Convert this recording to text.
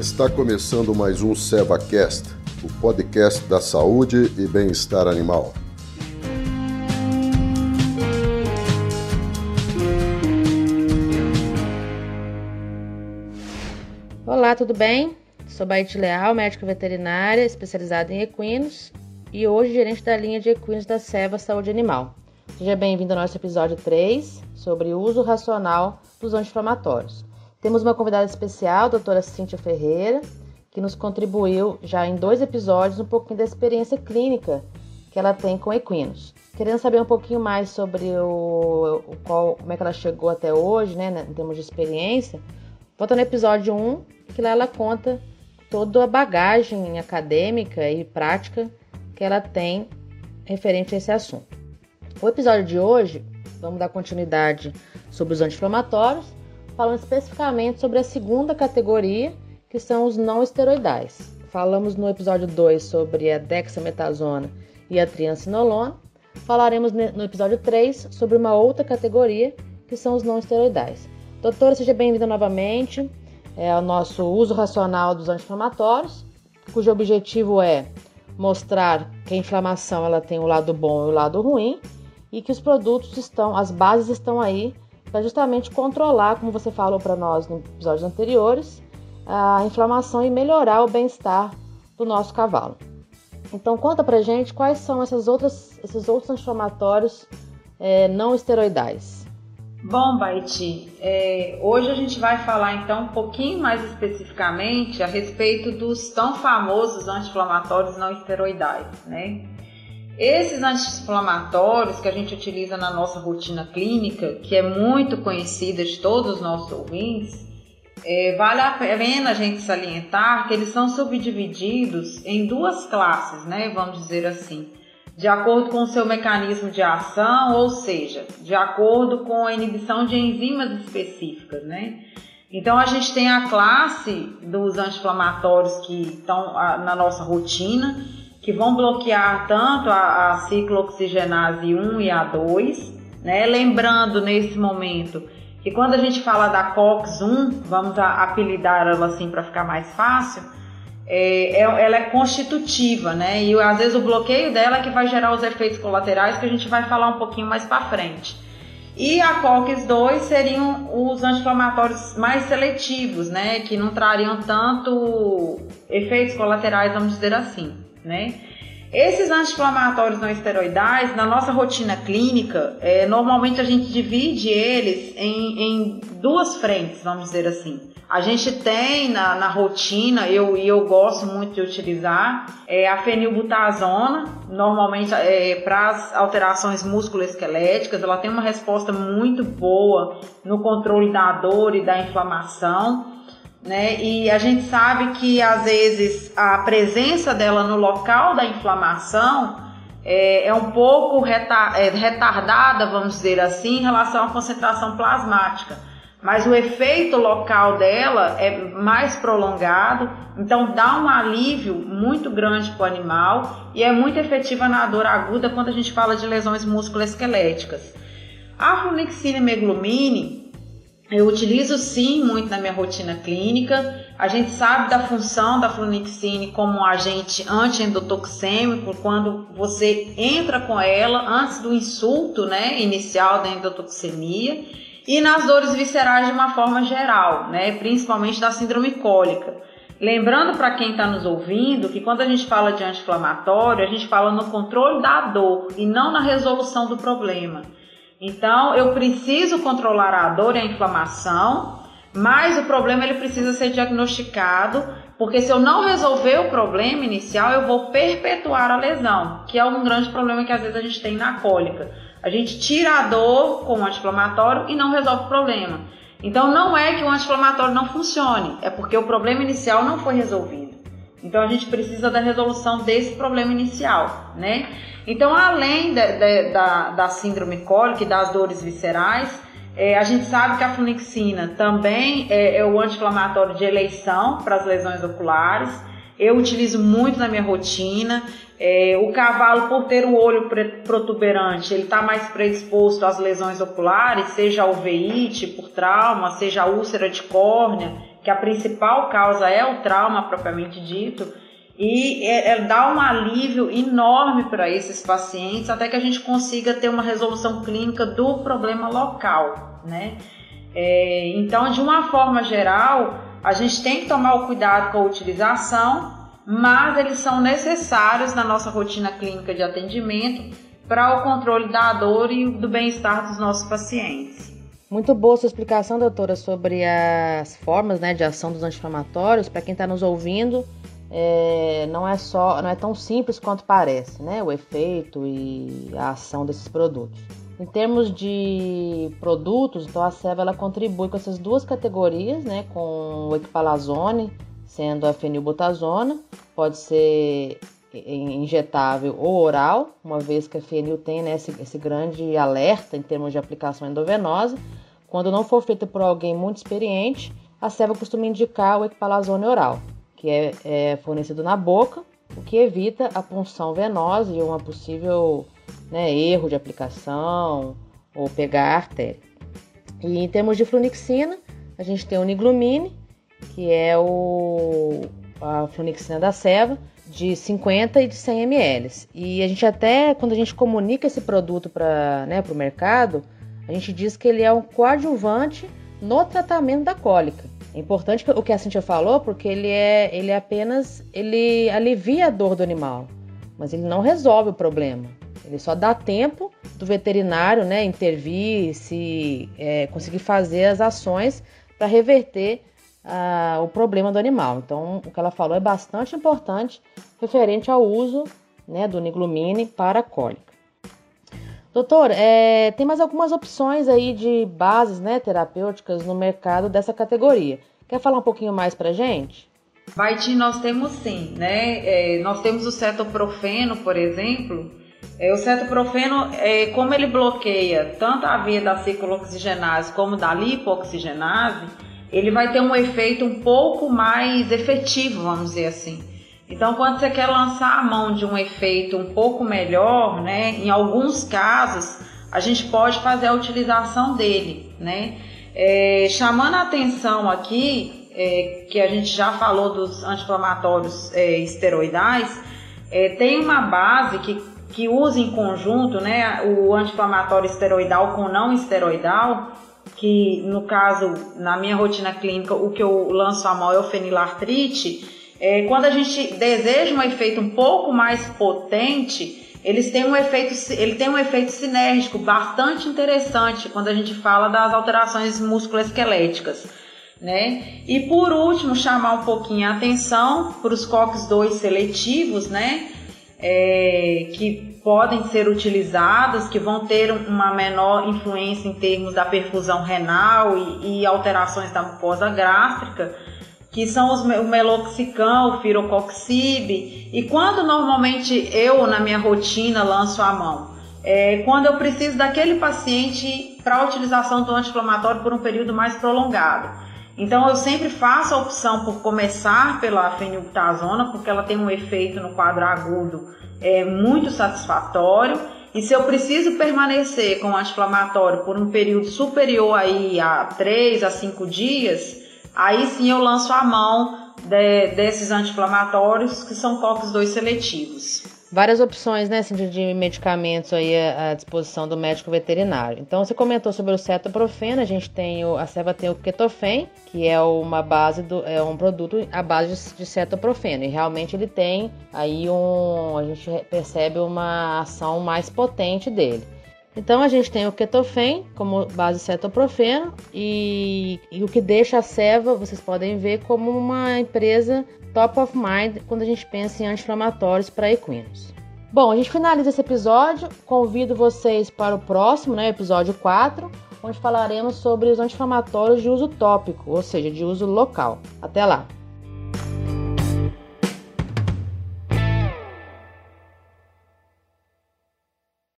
Está começando mais um SevaCast, o podcast da saúde e bem-estar animal. Olá, tudo bem? Sou Baite Leal, médico veterinária especializada em equinos e hoje gerente da linha de equinos da Seva Saúde Animal. Seja bem-vindo ao nosso episódio 3 sobre o uso racional dos anti-inflamatórios. Temos uma convidada especial, a doutora Cíntia Ferreira, que nos contribuiu já em dois episódios um pouquinho da experiência clínica que ela tem com equinos. Querendo saber um pouquinho mais sobre o, o qual, como é que ela chegou até hoje, né, em termos de experiência, volta no episódio 1, que lá ela conta toda a bagagem acadêmica e prática que ela tem referente a esse assunto. O episódio de hoje, vamos dar continuidade sobre os anti-inflamatórios falando especificamente sobre a segunda categoria, que são os não esteroidais. Falamos no episódio 2 sobre a dexametasona e a triancinolona. Falaremos no episódio 3 sobre uma outra categoria, que são os não esteroidais. Doutora, seja bem-vinda novamente é, ao nosso uso racional dos anti-inflamatórios, cujo objetivo é mostrar que a inflamação ela tem o lado bom e o lado ruim e que os produtos estão, as bases estão aí para justamente controlar, como você falou para nós nos episódios anteriores, a inflamação e melhorar o bem-estar do nosso cavalo. Então conta pra gente quais são essas outras, esses outros inflamatórios é, não esteroidais. Bom, Baiti, é, hoje a gente vai falar então um pouquinho mais especificamente a respeito dos tão famosos anti-inflamatórios não esteroidais, né? Esses anti-inflamatórios que a gente utiliza na nossa rotina clínica, que é muito conhecida de todos os nossos ouvintes, é, vale a pena a gente salientar que eles são subdivididos em duas classes, né? Vamos dizer assim, de acordo com o seu mecanismo de ação, ou seja, de acordo com a inibição de enzimas específicas, né? Então a gente tem a classe dos anti-inflamatórios que estão na nossa rotina que vão bloquear tanto a, a ciclooxigenase 1 e a 2, né? Lembrando nesse momento que quando a gente fala da COX-1, vamos apelidar ela assim para ficar mais fácil, é, é, ela é constitutiva, né? E às vezes o bloqueio dela é que vai gerar os efeitos colaterais que a gente vai falar um pouquinho mais para frente. E a COX-2 seriam os anti-inflamatórios mais seletivos, né? Que não trariam tanto efeitos colaterais, vamos dizer assim né? Esses anti-inflamatórios não esteroidais, na nossa rotina clínica, é, normalmente a gente divide eles em, em, duas frentes, vamos dizer assim. A gente tem na, na rotina, eu, e eu gosto muito de utilizar, é, a fenilbutazona, normalmente é, para as alterações musculoesqueléticas, ela tem uma resposta muito boa no controle da dor e da inflamação né? E a gente sabe que às vezes a presença dela no local da inflamação é, é um pouco é, retardada, vamos dizer assim, em relação à concentração plasmática. Mas o efeito local dela é mais prolongado, então dá um alívio muito grande para o animal e é muito efetiva na dor aguda quando a gente fala de lesões musculoesqueléticas. A flunixina meglumine eu utilizo sim muito na minha rotina clínica. A gente sabe da função da flunixine como um agente anti-endotoxêmico quando você entra com ela antes do insulto né, inicial da endotoxemia e nas dores viscerais de uma forma geral, né, principalmente da síndrome cólica. Lembrando para quem está nos ouvindo que quando a gente fala de anti-inflamatório, a gente fala no controle da dor e não na resolução do problema. Então, eu preciso controlar a dor e a inflamação, mas o problema ele precisa ser diagnosticado, porque se eu não resolver o problema inicial, eu vou perpetuar a lesão, que é um grande problema que às vezes a gente tem na cólica. A gente tira a dor com o anti-inflamatório e não resolve o problema. Então não é que o anti-inflamatório não funcione, é porque o problema inicial não foi resolvido. Então a gente precisa da resolução desse problema inicial, né? Então, além de, da, da síndrome cólica e das dores viscerais, é, a gente sabe que a flunixina também é, é o anti-inflamatório de eleição para as lesões oculares. Eu utilizo muito na minha rotina. É, o cavalo, por ter o olho protuberante, ele está mais predisposto às lesões oculares, seja a uveíte por trauma, seja úlcera de córnea, que a principal causa é o trauma propriamente dito, e é, é, dá um alívio enorme para esses pacientes até que a gente consiga ter uma resolução clínica do problema local, né? É, então, de uma forma geral, a gente tem que tomar o cuidado com a utilização, mas eles são necessários na nossa rotina clínica de atendimento para o controle da dor e do bem-estar dos nossos pacientes. Muito boa sua explicação, doutora, sobre as formas né, de ação dos anti-inflamatórios. Para quem está nos ouvindo, é, não é só, não é tão simples quanto parece, né? O efeito e a ação desses produtos. Em termos de produtos, então a Seva ela contribui com essas duas categorias, né? Com o equipalazone, sendo a fenilbutazona, pode ser injetável ou oral, uma vez que a fenil tem né, esse, esse grande alerta em termos de aplicação endovenosa. Quando não for feita por alguém muito experiente, a Seva costuma indicar o equipalazone oral, que é, é fornecido na boca, o que evita a punção venosa e uma possível né, erro de aplicação ou pegar a artéria. E em termos de flunixina, a gente tem o niglumine, que é o, a flunixina da Seva, de 50 e de 100 ml. E a gente até, quando a gente comunica esse produto para né, o mercado, a gente diz que ele é um coadjuvante no tratamento da cólica. É importante o que a Cintia falou, porque ele é, ele é apenas, ele alivia a dor do animal, mas ele não resolve o problema. Ele só dá tempo do veterinário né, intervir, se é, conseguir fazer as ações para reverter o problema do animal. Então, o que ela falou é bastante importante referente ao uso né, do niglumine para cólica. Doutor, é, tem mais algumas opções aí de bases né, terapêuticas no mercado dessa categoria. Quer falar um pouquinho mais para gente? Vaiti, nós temos sim, né? É, nós temos o cetoprofeno, por exemplo. É, o cetoprofeno, é, como ele bloqueia tanto a via da ciclooxigenase como da lipoxigenase, ele vai ter um efeito um pouco mais efetivo, vamos dizer assim. Então, quando você quer lançar a mão de um efeito um pouco melhor, né, em alguns casos, a gente pode fazer a utilização dele, né? É, chamando a atenção aqui, é, que a gente já falou dos anti-inflamatórios é, esteroidais, é, tem uma base que, que usa em conjunto, né, o anti-inflamatório esteroidal com não esteroidal, que no caso, na minha rotina clínica, o que eu lanço a mão é o fenilartrite, é, quando a gente deseja um efeito um pouco mais potente, eles têm um efeito, ele tem um efeito sinérgico bastante interessante quando a gente fala das alterações musculoesqueléticas. Né? E por último, chamar um pouquinho a atenção para os COX-2 seletivos, né? É, que podem ser utilizados, que vão ter uma menor influência em termos da perfusão renal e, e alterações da mucosa gástrica, que são os, o meloxicam, o firocoxib. E quando normalmente eu, na minha rotina, lanço a mão? É quando eu preciso daquele paciente para a utilização do anti-inflamatório por um período mais prolongado. Então eu sempre faço a opção por começar pela fenilbutazona, porque ela tem um efeito no quadro agudo é, muito satisfatório. E se eu preciso permanecer com o anti-inflamatório por um período superior aí a 3 a 5 dias, aí sim eu lanço a mão de, desses anti-inflamatórios que são COX-2 seletivos. Várias opções, né, assim, de medicamentos aí à disposição do médico veterinário. Então, você comentou sobre o cetoprofeno, a gente tem o, a Seva tem o ketofen, que é uma base do, é um produto à base de cetoprofeno, e realmente ele tem aí um, a gente percebe uma ação mais potente dele. Então a gente tem o ketofen como base cetoprofeno e, e o que deixa a Seva, vocês podem ver como uma empresa top of mind quando a gente pensa em anti-inflamatórios para equinos. Bom, a gente finaliza esse episódio. Convido vocês para o próximo, né, episódio 4, onde falaremos sobre os anti-inflamatórios de uso tópico, ou seja, de uso local. Até lá!